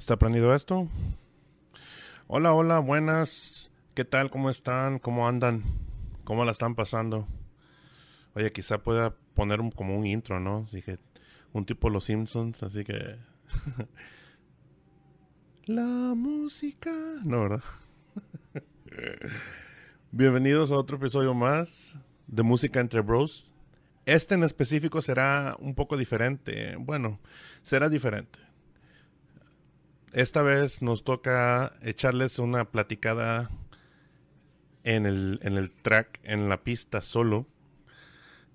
¿Está prendido esto? Hola, hola, buenas. ¿Qué tal? ¿Cómo están? ¿Cómo andan? ¿Cómo la están pasando? Oye, quizá pueda poner un, como un intro, ¿no? Dije, un tipo Los Simpsons, así que... la música... No, ¿verdad? Bienvenidos a otro episodio más de Música entre Bros. Este en específico será un poco diferente. Bueno, será diferente esta vez nos toca echarles una platicada en el, en el track, en la pista solo.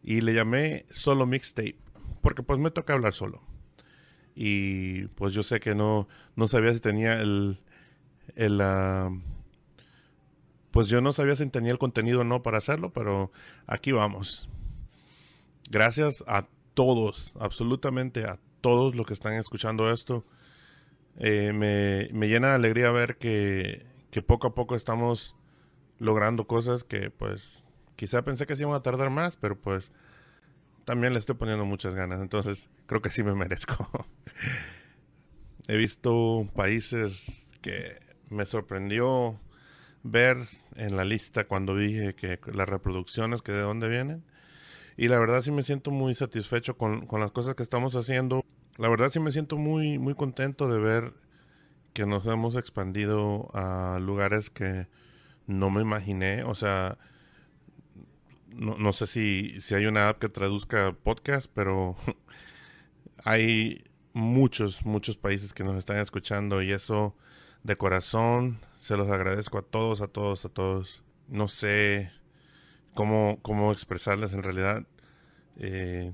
Y le llamé solo mixtape. Porque pues me toca hablar solo. Y pues yo sé que no, no sabía si tenía el... el pues yo no sabía si tenía el contenido o no para hacerlo, pero aquí vamos. Gracias a todos, absolutamente a todos los que están escuchando esto eh, me, me, llena de alegría ver que, que, poco a poco estamos logrando cosas que pues quizá pensé que se iban a tardar más, pero pues también le estoy poniendo muchas ganas, entonces creo que sí me merezco. He visto países que me sorprendió ver en la lista cuando dije que las reproducciones, que de dónde vienen. Y la verdad sí me siento muy satisfecho con, con las cosas que estamos haciendo la verdad sí me siento muy, muy contento de ver que nos hemos expandido a lugares que no me imaginé. O sea, no, no sé si, si hay una app que traduzca podcast, pero hay muchos, muchos países que nos están escuchando y eso de corazón se los agradezco a todos, a todos, a todos. No sé cómo, cómo expresarles en realidad. Eh,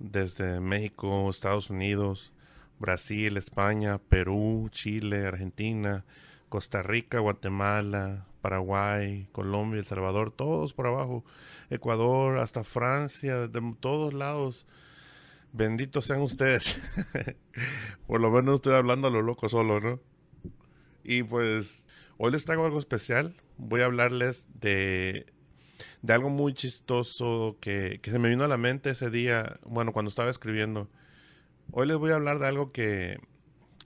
desde México, Estados Unidos, Brasil, España, Perú, Chile, Argentina, Costa Rica, Guatemala, Paraguay, Colombia, El Salvador, todos por abajo, Ecuador, hasta Francia, de todos lados. Benditos sean ustedes. por lo menos estoy hablando a lo loco solo, ¿no? Y pues hoy les traigo algo especial. Voy a hablarles de de algo muy chistoso que, se me vino a la mente ese día, bueno, cuando estaba escribiendo. Hoy les voy a hablar de algo que,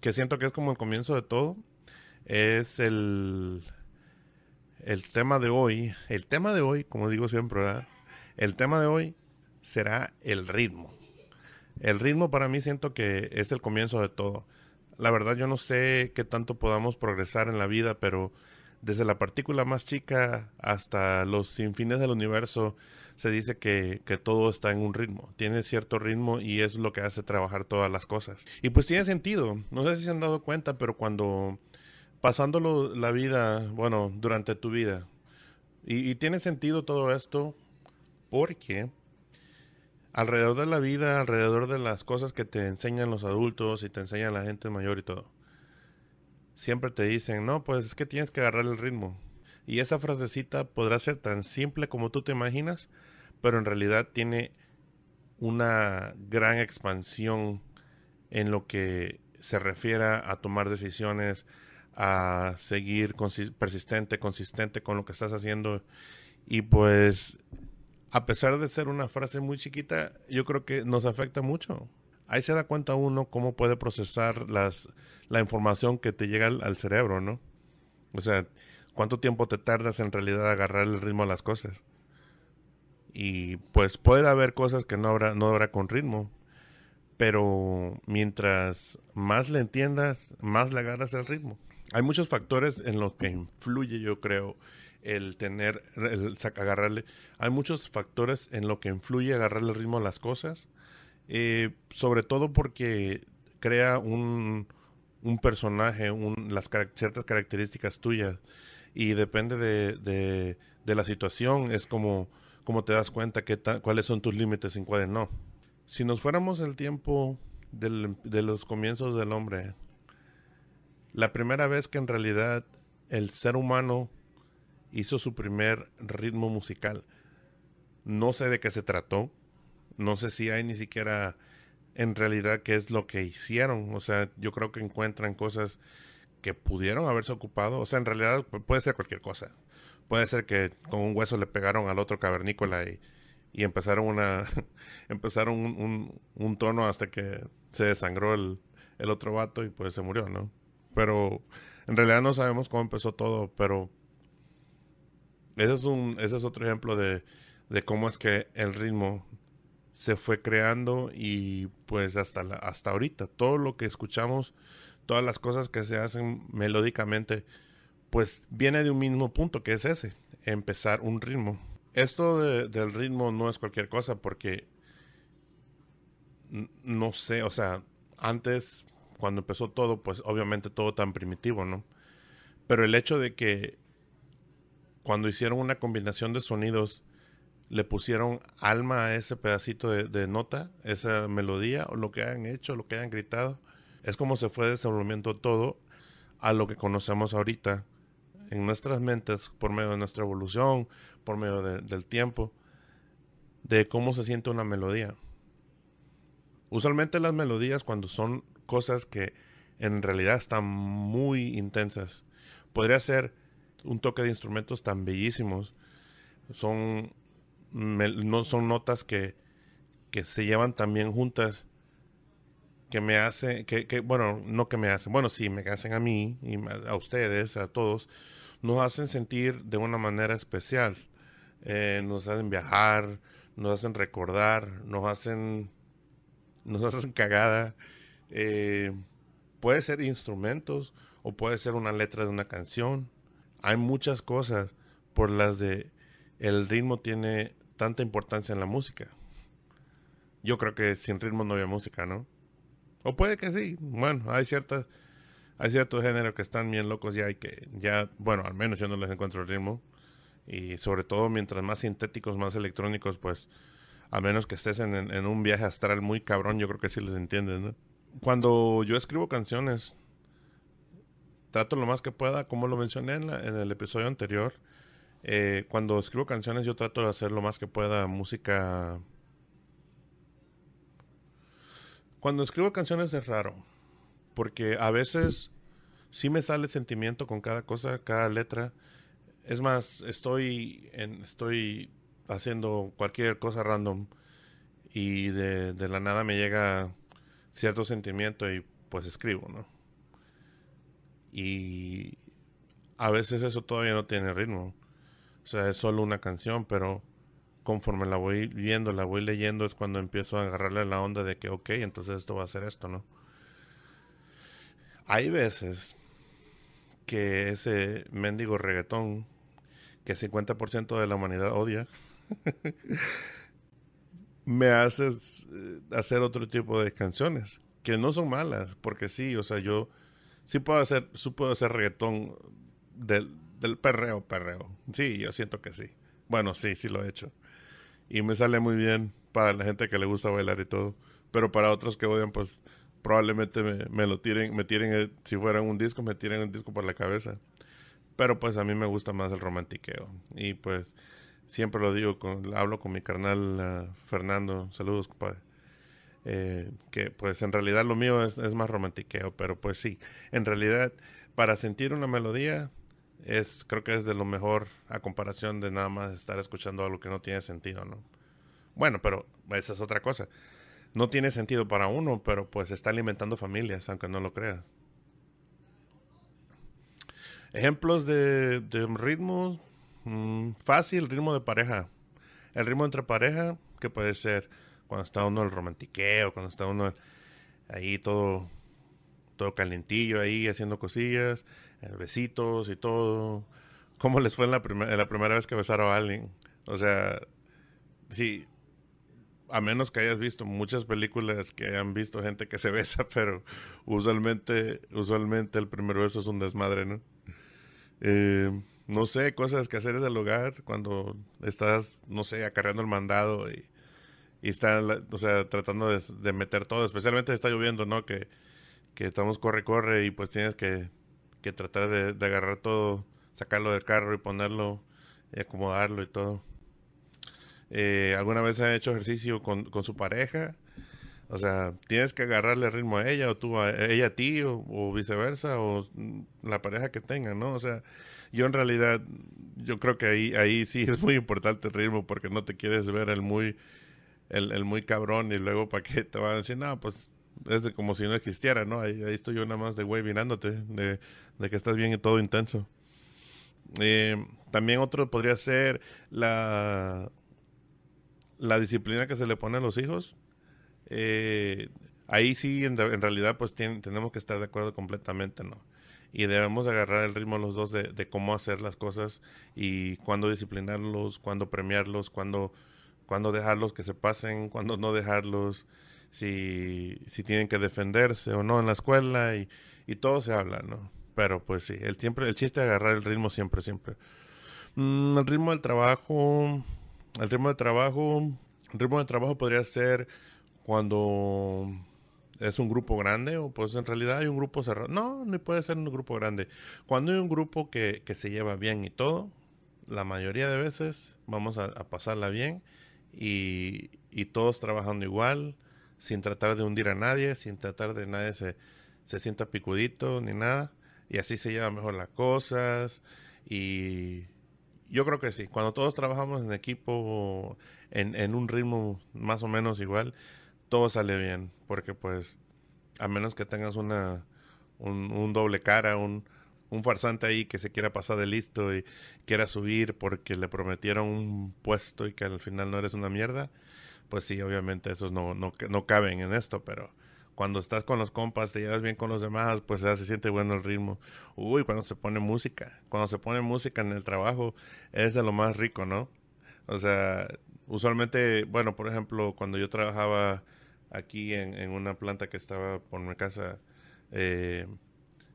que siento que es como el comienzo de todo. Es el, el tema de hoy. El tema de hoy, como digo siempre, ¿verdad? El tema de hoy será el ritmo. El ritmo para mí siento que es el comienzo de todo. La verdad yo no sé qué tanto podamos progresar en la vida, pero desde la partícula más chica hasta los infines del universo, se dice que, todo está en un ritmo, tiene cierto ritmo y es lo que hace trabajar todas las cosas. Y pues tiene sentido, no sé si se han dado cuenta, pero cuando pasándolo la vida, bueno, durante tu vida, y tiene sentido todo esto porque alrededor de la vida, alrededor de las cosas que te enseñan los adultos y te enseñan la gente mayor y todo, siempre te dicen, no, pues es que tienes que agarrar el ritmo. Y esa frasecita podrá ser tan simple como tú te imaginas, pero en realidad tiene una gran expansión en lo que se refiera a tomar decisiones, a seguir persistente, consistente con lo que estás haciendo. Y pues, a pesar de ser una frase muy chiquita, yo creo que nos afecta mucho. Ahí se da cuenta uno cómo puede procesar las, la información que te llega al, cerebro, ¿no? O sea, cuánto tiempo te tardas en realidad agarrar el ritmo a las cosas. Y pues puede haber cosas que no habrá, no habrá con ritmo. Pero mientras más le entiendas, más le agarras el ritmo. Hay muchos factores en los que influye, yo creo, el tener, el agarrarle. Hay muchos factores en lo que influye agarrarle el ritmo a las cosas. Eh, sobre todo porque crea un, un personaje, un, las ciertas características tuyas. Y depende de, de, la situación, es como, como te das cuenta que cuáles son tus límites y cuáles no. Si nos fuéramos el tiempo de los comienzos del hombre, la primera vez que en realidad el ser humano hizo su primer ritmo musical. No sé de qué se trató. No sé si hay ni siquiera en realidad qué es lo que hicieron. O sea, yo creo que encuentran cosas que pudieron haberse ocupado. O sea, en realidad puede ser cualquier cosa. Puede ser que con un hueso le pegaron al otro cavernícola y, empezaron una empezaron un, un, tono hasta que se desangró el, el otro vato y pues se murió, ¿no? Pero en realidad no sabemos cómo empezó todo, pero ese es, un, ese es otro ejemplo de, de cómo es que el ritmo se fue creando y pues hasta, hasta ahorita todo lo que escuchamos, todas las cosas que se hacen melódicamente, pues viene de un mismo punto que es ese, empezar un ritmo. Esto del ritmo no es cualquier cosa porque no sé, o sea, antes cuando empezó todo, pues obviamente todo tan primitivo, ¿no? Pero el hecho de que cuando hicieron una combinación de sonidos, le pusieron alma a ese pedacito de, nota, esa melodía, o lo que hayan hecho, lo que hayan gritado, es como se fue desenvolviendo todo a lo que conocemos ahorita en nuestras mentes por medio de nuestra evolución, por medio del tiempo, de cómo se siente una melodía. Usualmente las melodías cuando son cosas que en realidad están muy intensas. Podría ser un toque de instrumentos tan bellísimos. Son no son notas que, que se llevan también juntas que me hacen, que, que, bueno, no que me hacen, bueno, sí, me hacen a mí y a ustedes, a todos, nos hacen sentir de una manera especial. Eh, nos hacen viajar, nos hacen recordar, nos hacen, nos hacen cagada. Eh, puede ser instrumentos o puede ser una letra de una canción. Hay muchas cosas por las de el ritmo tiene tanta importancia en la música. Yo creo que sin ritmo no había música, ¿no? O puede que sí. Bueno, hay ciertas hay ciertos géneros que están bien locos ya y que ya, bueno, al menos yo no les encuentro el ritmo. Y sobre todo mientras más sintéticos, más electrónicos, pues a menos que estés en, en un viaje astral muy cabrón, yo creo que sí les entiendes, ¿no? cuando yo escribo canciones, trato lo más que pueda, como lo mencioné en, el episodio anterior, eh, cuando escribo canciones yo trato de hacer lo más que pueda música... Cuando escribo canciones es raro, porque a veces sí me sale sentimiento con cada cosa, cada letra. Es más, estoy, en, estoy haciendo cualquier cosa random y de, de la nada me llega cierto sentimiento y pues escribo, ¿no? Y a veces eso todavía no tiene ritmo. O sea, es solo una canción, pero conforme la voy viendo, la voy leyendo, es cuando empiezo a agarrarle la onda de que, ok, entonces esto va a ser esto, ¿no? Hay veces que ese mendigo reggaetón que 50% de la humanidad odia, me haces eh, hacer otro tipo de canciones que no son malas, porque sí, o sea, yo sí puedo hacer, sí puedo hacer reggaetón del, del perreo, perreo. Sí, yo siento que sí. Bueno, sí, sí lo he hecho. Y me sale muy bien para la gente que le gusta bailar y todo. Pero para otros que odian, pues probablemente me, lo tiren, me tiren, eh, si fuera un disco, me tiren un disco por la cabeza. Pero pues a mí me gusta más el romantiqueo. Y pues siempre lo digo, con, hablo con mi carnal ah, Fernando, saludos compadre. Eh, que pues en realidad lo mío es, es, más romantiqueo, pero pues sí, en realidad para sentir una melodía es creo que es de lo mejor a comparación de nada más estar escuchando algo que no tiene sentido, ¿no? Bueno, pero esa es otra cosa. No tiene sentido para uno, pero pues está alimentando familias, aunque no lo creas. Ejemplos de, de ritmo mm, fácil, ritmo de pareja. El ritmo entre pareja, que puede ser cuando está uno el romantiqueo, cuando está uno ahí todo, todo calentillo ahí haciendo cosillas, eh, besitos y todo. ¿Cómo les fue en la, la primera vez que besaron a alguien? O sea, sí, a menos que hayas visto muchas películas que hayan visto gente que se besa, pero usualmente, usualmente el primer beso es un desmadre, ¿no? Eh, no sé, cosas que hacer en el hogar cuando estás, no sé, acarreando el mandado y y están, o sea, tratando de, meter todo, especialmente está lloviendo, ¿no? Que, que estamos corre, corre y pues tienes que, que tratar de, agarrar todo, sacarlo del carro y ponerlo y acomodarlo y todo. Eh, ¿Alguna vez han hecho ejercicio con, con, su pareja? O sea, tienes que agarrarle ritmo a ella o tú a ella a ti o, viceversa o la pareja que tengan, ¿no? O sea, yo en realidad, yo creo que ahí, ahí sí es muy importante el ritmo porque no te quieres ver el muy el, muy cabrón y luego para qué te van a decir, no, pues es de como si no existiera, ¿no? Ahí, estoy yo nada más de güey mirándote, de, que estás bien y todo intenso. Eh, también otro podría ser la, la disciplina que se le pone a los hijos. Eh, ahí sí, en, realidad, pues tenemos que estar de acuerdo completamente, ¿no? Y debemos agarrar el ritmo los dos de, de cómo hacer las cosas y cuándo disciplinarlos, cuándo premiarlos, cuándo cuándo dejarlos que se pasen, cuándo no dejarlos, si, si tienen que defenderse o no en la escuela y, y todo se habla, ¿no? Pero pues sí, el, siempre, el chiste es agarrar el ritmo siempre, siempre. Mm, el ritmo del trabajo, el ritmo de trabajo, el ritmo de trabajo podría ser cuando es un grupo grande o pues en realidad hay un grupo cerrado. No, no puede ser un grupo grande. Cuando hay un grupo que, que se lleva bien y todo, la mayoría de veces vamos a pasarla bien y, y todos trabajando igual, sin tratar de hundir a nadie, sin tratar de nadie se, se sienta picudito ni nada. Y así se llevan mejor las cosas. Y yo creo que sí, cuando todos trabajamos en equipo, en, en un ritmo más o menos igual, todo sale bien. Porque pues, a menos que tengas una, un, un doble cara, un, un farsante ahí que se quiera pasar de listo y quiera subir porque le prometieron un puesto y que al final no eres una mierda, pues sí, obviamente esos no, no, no caben en esto, pero cuando estás con los compas, te llevas bien con los demás, pues ya se siente bueno el ritmo. Uy, cuando se pone música, cuando se pone música en el trabajo, es de lo más rico, ¿no? O sea, usualmente, bueno, por ejemplo, cuando yo trabajaba aquí en, en una planta que estaba por mi casa, eh,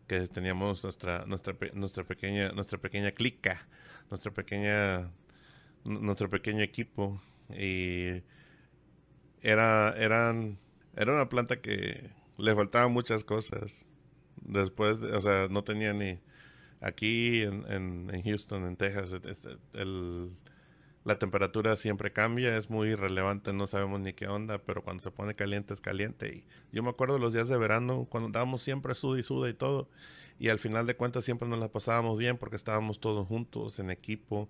que teníamos nuestra nuestra nuestra pequeña nuestra pequeña clica, nuestra pequeña nuestro pequeño equipo y era eran era una planta que le faltaban muchas cosas. Después, o sea, no tenía ni aquí en, en, Houston, en Texas, el, la temperatura siempre cambia, es muy irrelevante, no sabemos ni qué onda, pero cuando se pone caliente es caliente. Y yo me acuerdo los días de verano, cuando andábamos siempre suda y suda y todo, y al final de cuentas siempre nos la pasábamos bien porque estábamos todos juntos, en equipo,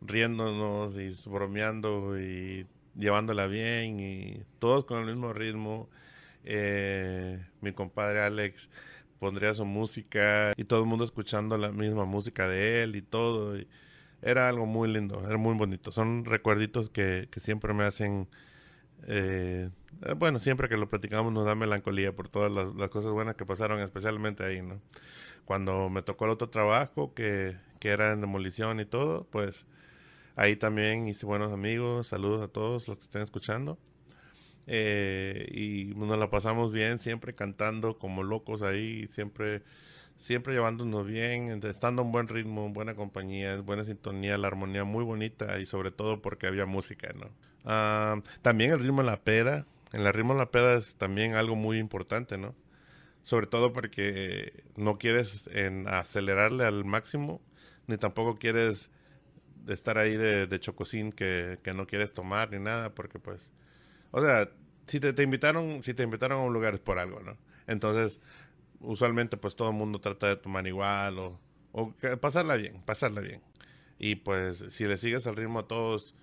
riéndonos y bromeando y llevándola bien y todos con el mismo ritmo. Eh, mi compadre Alex pondría su música y todo el mundo escuchando la misma música de él y todo. Era algo muy lindo, era muy bonito. Son recuerditos que, que siempre me hacen, eh, bueno, siempre que lo platicamos nos da melancolía por todas las, cosas buenas que pasaron, especialmente ahí, ¿no? Cuando me tocó el otro trabajo, que, que era en demolición y todo, pues ahí también hice buenos amigos, saludos a todos los que estén escuchando. Eh, y nos la pasamos bien, siempre cantando como locos ahí, siempre siempre llevándonos bien, estando en buen ritmo, en buena compañía, en buena sintonía, la armonía muy bonita y sobre todo porque había música, ¿no? Ah, también el ritmo de la peda, en el ritmo de la peda es también algo muy importante, ¿no? Sobre todo porque no quieres en acelerarle al máximo, ni tampoco quieres estar ahí de, de chocosín que, que no quieres tomar ni nada, porque pues, o sea, si te, te, invitaron, si te invitaron a un lugar es por algo, ¿no? Entonces, usualmente pues todo el mundo trata de tomar igual o, o pasarla bien, pasarla bien. Y pues si le sigues al ritmo a todos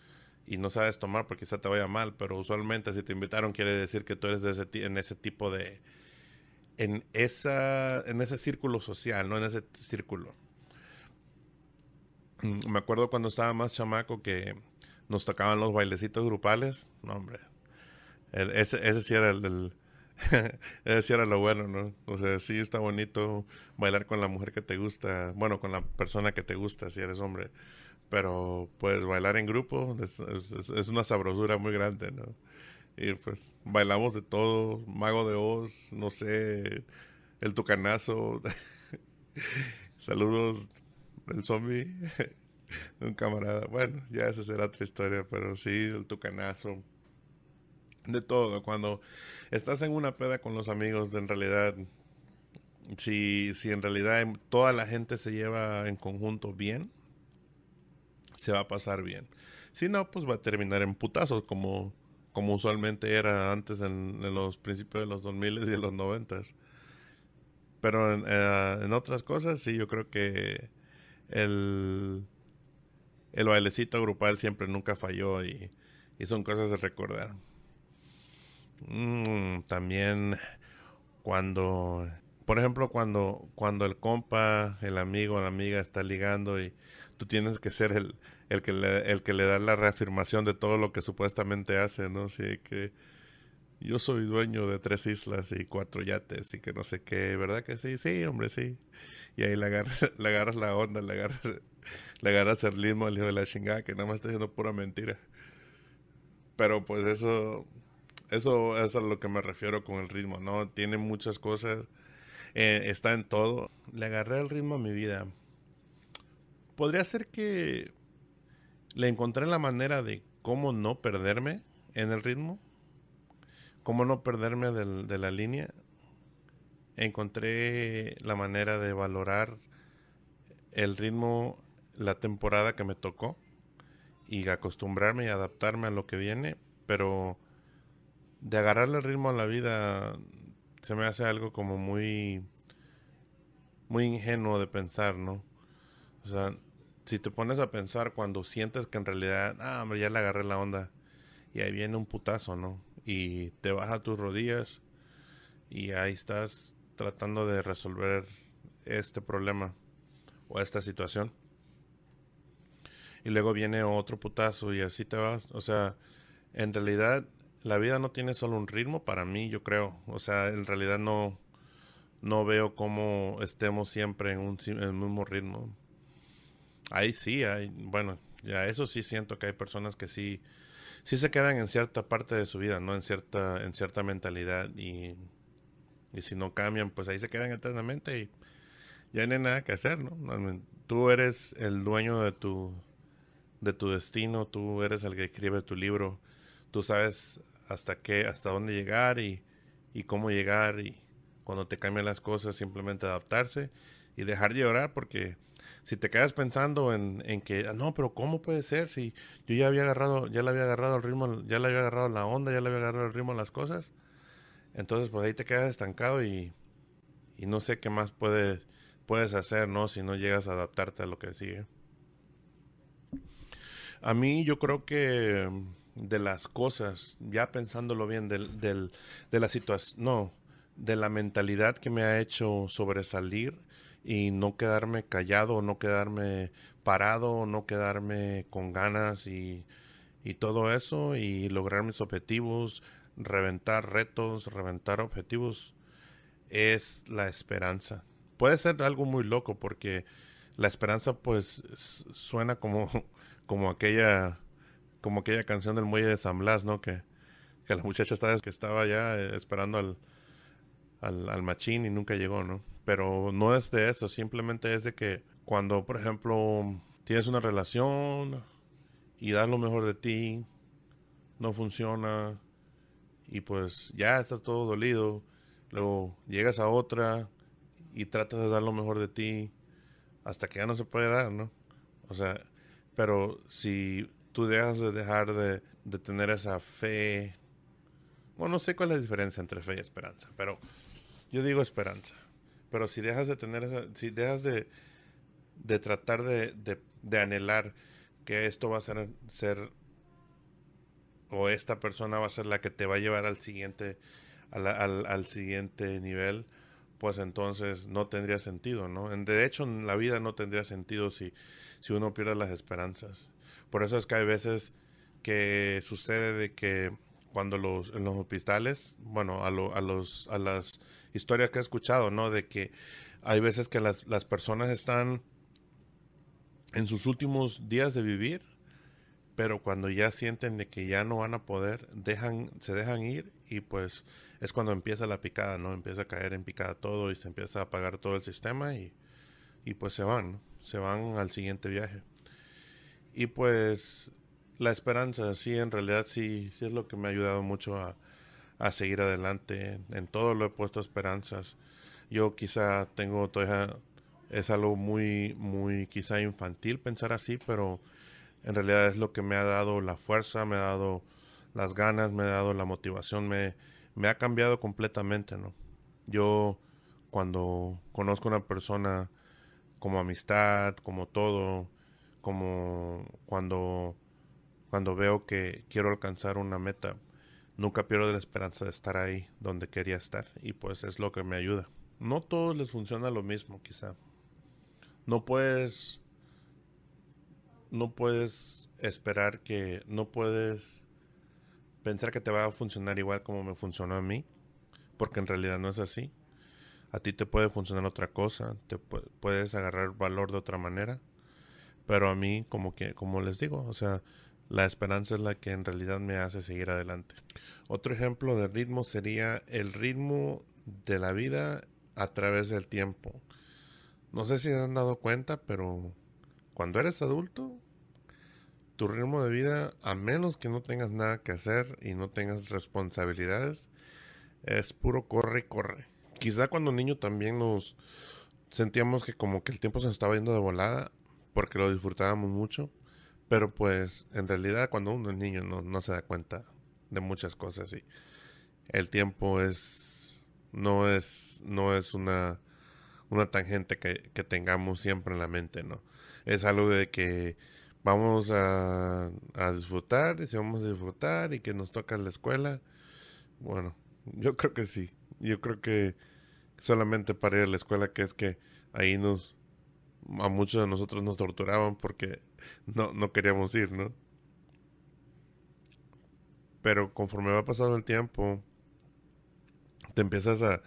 y no sabes tomar porque quizá te vaya mal, pero usualmente si te invitaron quiere decir que tú eres de ese, en ese tipo de en esa en ese círculo social, no en ese círculo. Mm, me acuerdo cuando estaba más chamaco que nos tocaban los bailecitos grupales, no hombre. ese, ese sí era el, ese sí era lo bueno, ¿no? O sea, sí está bonito bailar con la mujer que te gusta, bueno, con la persona que te gusta si eres hombre pero pues bailar en grupo es, una sabrosura muy grande, ¿no? Y pues bailamos de todo, Mago de Oz, no sé, el tucanazo, saludos el zombie, un camarada, bueno, ya esa será otra historia, pero sí, el tucanazo, de todo, cuando estás en una peda con los amigos, en realidad, si, si en realidad toda la gente se lleva en conjunto bien, se va a pasar bien. Si no, pues va a terminar en putazos, como, como usualmente era antes en, los principios de los 2000 y de los 90. Pero eh, en, otras cosas, sí, yo creo que el, el bailecito grupal siempre nunca falló y, son cosas de recordar. Mm, también cuando, por ejemplo, cuando, cuando el compa, el amigo, la amiga está ligando y tú tienes que ser el, el, que le, el que le da la reafirmación de todo lo que supuestamente hace, ¿no? Sí, que yo soy dueño de tres islas y cuatro yates y que no sé qué, ¿verdad que sí? Sí, hombre, sí. Y ahí le agarras, la onda, le agarras, le agarras el ritmo al hijo de la chingada que nada más está diciendo pura mentira. Pero pues eso, eso es a lo que me refiero con el ritmo, ¿no? Tiene muchas cosas, eh, está en todo. Le agarré el ritmo a mi vida podría ser que le encontré la manera de cómo no perderme en el ritmo, cómo no perderme de la línea. Encontré la manera de valorar el ritmo, la temporada que me tocó y acostumbrarme y adaptarme a lo que viene, pero de agarrarle el ritmo a la vida se me hace algo como muy muy ingenuo de pensar, ¿no? O sea, si te pones a pensar cuando sientes que en realidad, ah, hombre, ya le agarré la onda, y ahí viene un putazo, ¿no? Y te vas a tus rodillas y ahí estás tratando de resolver este problema o esta situación. Y luego viene otro putazo y así te vas. O sea, en realidad la vida no tiene solo un ritmo para mí, yo creo. O sea, en realidad no, no veo cómo estemos siempre en un en el mismo ritmo. Ahí sí, hay, bueno, ya eso sí siento que hay personas que sí, sí se quedan en cierta parte de su vida, ¿no? En cierta, en cierta mentalidad y, y si no cambian, pues ahí se quedan eternamente y ya no hay nada que hacer, ¿no? Tú eres el dueño de tu, de tu destino, tú eres el que escribe tu libro, tú sabes hasta qué, hasta dónde llegar y, y cómo llegar y cuando te cambian las cosas simplemente adaptarse y dejar de llorar porque si te quedas pensando en, en, que, ah, no, pero ¿cómo puede ser? Si yo ya había agarrado, ya le había agarrado el ritmo, ya le había agarrado la onda, ya le había agarrado el ritmo las cosas. Entonces, pues ahí te quedas estancado y, y no sé qué más puedes, puedes hacer, ¿no? Si no llegas a adaptarte a lo que sigue. A mí yo creo que de las cosas, ya pensándolo bien, del, del, de la situación, no, de la mentalidad que me ha hecho sobresalir y no quedarme callado, no quedarme parado, no quedarme con ganas y, y todo eso y lograr mis objetivos, reventar retos, reventar objetivos, es la esperanza. Puede ser algo muy loco porque la esperanza pues suena como, como aquella como aquella canción del muelle de San Blas, ¿no? Que, que la muchacha estaba, que estaba ya esperando al, al, al machín y nunca llegó, ¿no? Pero no es de eso, simplemente es de que cuando, por ejemplo, tienes una relación y das lo mejor de ti, no funciona y pues ya estás todo dolido, luego llegas a otra y tratas de dar lo mejor de ti hasta que ya no se puede dar, ¿no? O sea, pero si tú dejas de dejar de, de tener esa fe Bueno, no sé cuál es la diferencia entre fe y esperanza, pero yo digo esperanza. Pero si dejas de tener esa, si dejas de, de tratar de, de, anhelar que esto va a ser, ser, o esta persona va a ser la que te va a llevar al siguiente, al, al, siguiente nivel, pues entonces no tendría sentido, ¿no? De hecho, en la vida no tendría sentido si, si uno pierde las esperanzas. Por eso es que hay veces que sucede de que cuando los, en los hospitales, bueno, a, a, los, a las historias que he escuchado, ¿no? De que hay veces que las, las personas están en sus últimos días de vivir, pero cuando ya sienten de que ya no van a poder, dejan, se dejan ir y pues es cuando empieza la picada, ¿no? Empieza a caer en picada todo y se empieza a apagar todo el sistema y, y pues se van, se van al siguiente viaje. Y pues la esperanza, sí, en realidad sí, sí es lo que me ha ayudado mucho a, a seguir adelante. En todo lo he puesto esperanzas. Yo quizá tengo todavía es algo muy, muy quizá infantil pensar así, pero en realidad es lo que me ha dado la fuerza, me ha dado las ganas, me ha dado la motivación, me, me ha cambiado completamente, ¿no? Yo cuando conozco a una persona como amistad, como todo, como cuando, cuando veo que quiero alcanzar una meta, nunca pierdo la esperanza de estar ahí donde quería estar y pues es lo que me ayuda. No todos les funciona lo mismo, quizá no puedes no puedes esperar que no puedes pensar que te va a funcionar igual como me funcionó a mí porque en realidad no es así a ti te puede funcionar otra cosa te puedes agarrar valor de otra manera pero a mí como que como les digo o sea la esperanza es la que en realidad me hace seguir adelante otro ejemplo de ritmo sería el ritmo de la vida a través del tiempo no sé si se han dado cuenta, pero cuando eres adulto, tu ritmo de vida, a menos que no tengas nada que hacer y no tengas responsabilidades, es puro corre y corre. Quizá cuando niño también nos sentíamos que como que el tiempo se estaba yendo de volada porque lo disfrutábamos mucho, pero pues en realidad cuando uno es niño no, no se da cuenta de muchas cosas y el tiempo es no es no es una una tangente que, tengamos siempre en la mente, ¿no? Es algo de que vamos a, disfrutar, y si vamos a disfrutar y que nos toca la escuela, bueno, yo creo que sí. Yo creo que solamente para ir a la escuela, que es que ahí nos, a muchos de nosotros nos torturaban porque no, no queríamos ir, ¿no? Pero conforme va pasando el tiempo, te empiezas a,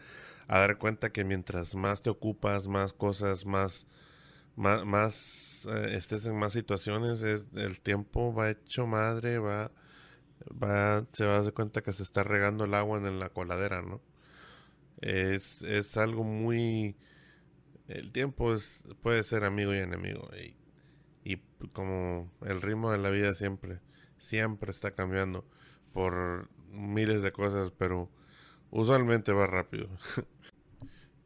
a dar cuenta que mientras más te ocupas, más cosas, más, más, eh, estés en más situaciones, es, el tiempo va hecho madre, va, va, se va a dar cuenta que se está regando el agua en la coladera, ¿no? Es, es algo muy, el tiempo es, puede ser amigo y enemigo, y, y como el ritmo de la vida siempre, siempre está cambiando por miles de cosas, pero usualmente va rápido.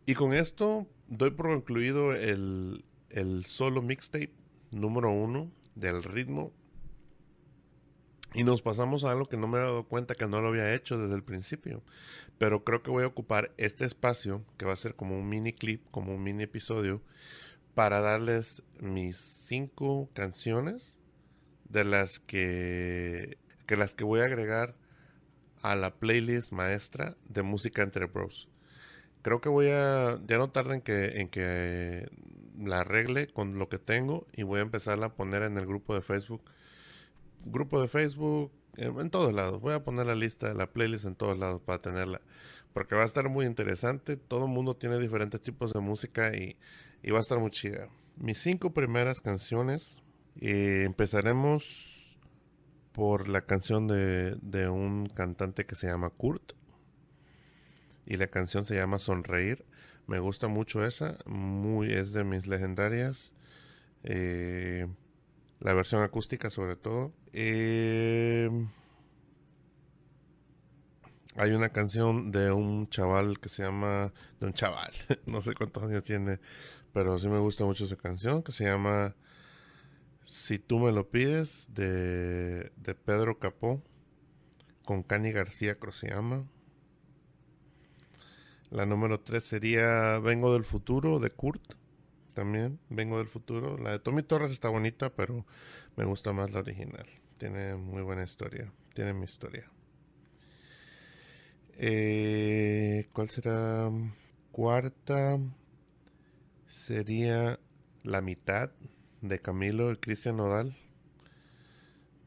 Y con esto doy por concluido el, solo mixtape número uno del ritmo. Y nos pasamos a algo que no me he dado cuenta que no lo había hecho desde el principio. Pero creo que voy a ocupar este espacio, que va a ser como un mini clip, como un mini episodio, para darles mis cinco canciones de las que, que las que voy a agregar a la playlist maestra de música entre bros creo que voy a, ya no tarda en que, en que la arregle con lo que tengo y voy a empezarla a poner en el grupo de Facebook. Grupo de Facebook, en, todos lados. Voy a poner la lista la playlist en todos lados para tenerla. Porque va a estar muy interesante. Todo el mundo tiene diferentes tipos de música y, va a estar muy chida. Mis cinco primeras canciones. Eh, empezaremos por la canción de, de un cantante que se llama Kurt y la canción se llama Sonreír. Me gusta mucho esa, muy es de mis legendarias. Eh, la versión acústica sobre todo. Eh, hay una canción de un chaval que se llama, de un chaval, no sé cuántos años tiene, pero sí me gusta mucho esa canción que se llama Si tú me lo pides de, de Pedro Capó con Cani García, creo se llama. La número 3 sería Vengo del Futuro de Kurt. También, Vengo del Futuro. La de Tommy Torres está bonita, pero me gusta más la original. Tiene muy buena historia. Tiene mi historia. Eh, ¿Cuál será? Cuarta sería La mitad de Camilo y Cristian Nodal.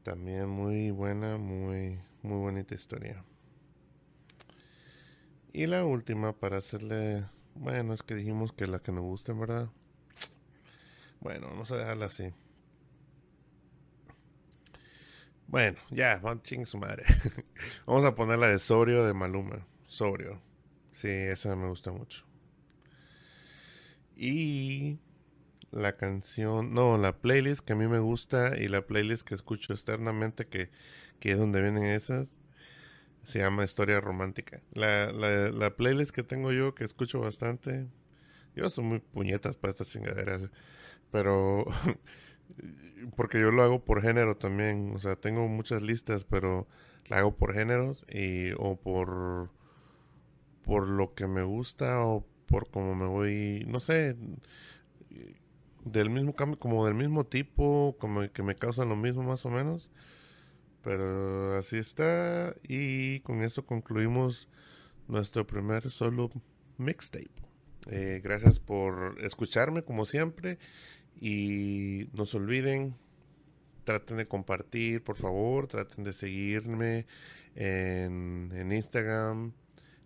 También muy buena, muy, muy bonita historia. Y la última para hacerle... Bueno, es que dijimos que la que nos guste, ¿verdad? Bueno, vamos a dejarla así. Bueno, ya, van ching su madre. vamos a poner la de Sobrio de Maluma. Sobrio. Sí, esa me gusta mucho. Y la canción, no, la playlist que a mí me gusta y la playlist que escucho externamente, que, que es donde vienen esas, se llama Historia Romántica. La, la, la, playlist que tengo yo, que escucho bastante, yo soy muy puñetas para estas chingaderas, pero porque yo lo hago por género también, o sea, tengo muchas listas, pero la hago por géneros y o por por lo que me gusta o por cómo me voy, no sé, del mismo cambio, como del mismo tipo, como que me causan lo mismo más o menos. Pero así está. Y con eso concluimos nuestro primer solo mixtape. Eh, gracias por escucharme como siempre. Y no se olviden, traten de compartir, por favor. Traten de seguirme en, en Instagram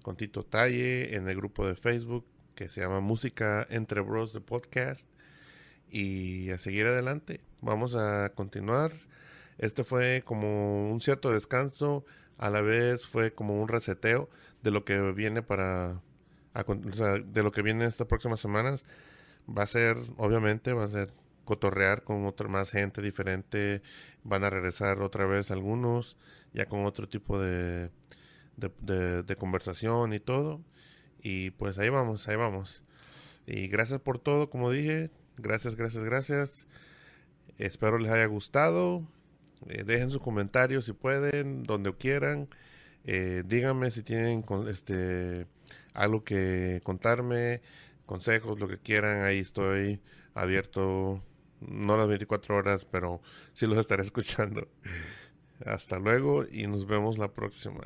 con Tito Talle, en el grupo de Facebook que se llama Música Entre Bros de Podcast y a seguir adelante. Vamos a continuar. Este fue como un cierto descanso, a la vez fue como un reseteo de lo que viene para, de lo que viene estas próximas semanas. Va a ser, obviamente, va a ser cotorrear con otra más gente diferente. Van a regresar otra vez algunos, ya con otro tipo de, de, de conversación y todo. Y pues ahí vamos, ahí vamos. Y gracias por todo, como dije, Gracias, gracias, gracias. Espero les haya gustado. Eh, dejen sus comentarios si pueden, donde quieran. Eh, díganme si tienen este algo que contarme, consejos, lo que quieran. Ahí estoy abierto, no las 24 horas, pero sí los estaré escuchando. Hasta luego y nos vemos la próxima.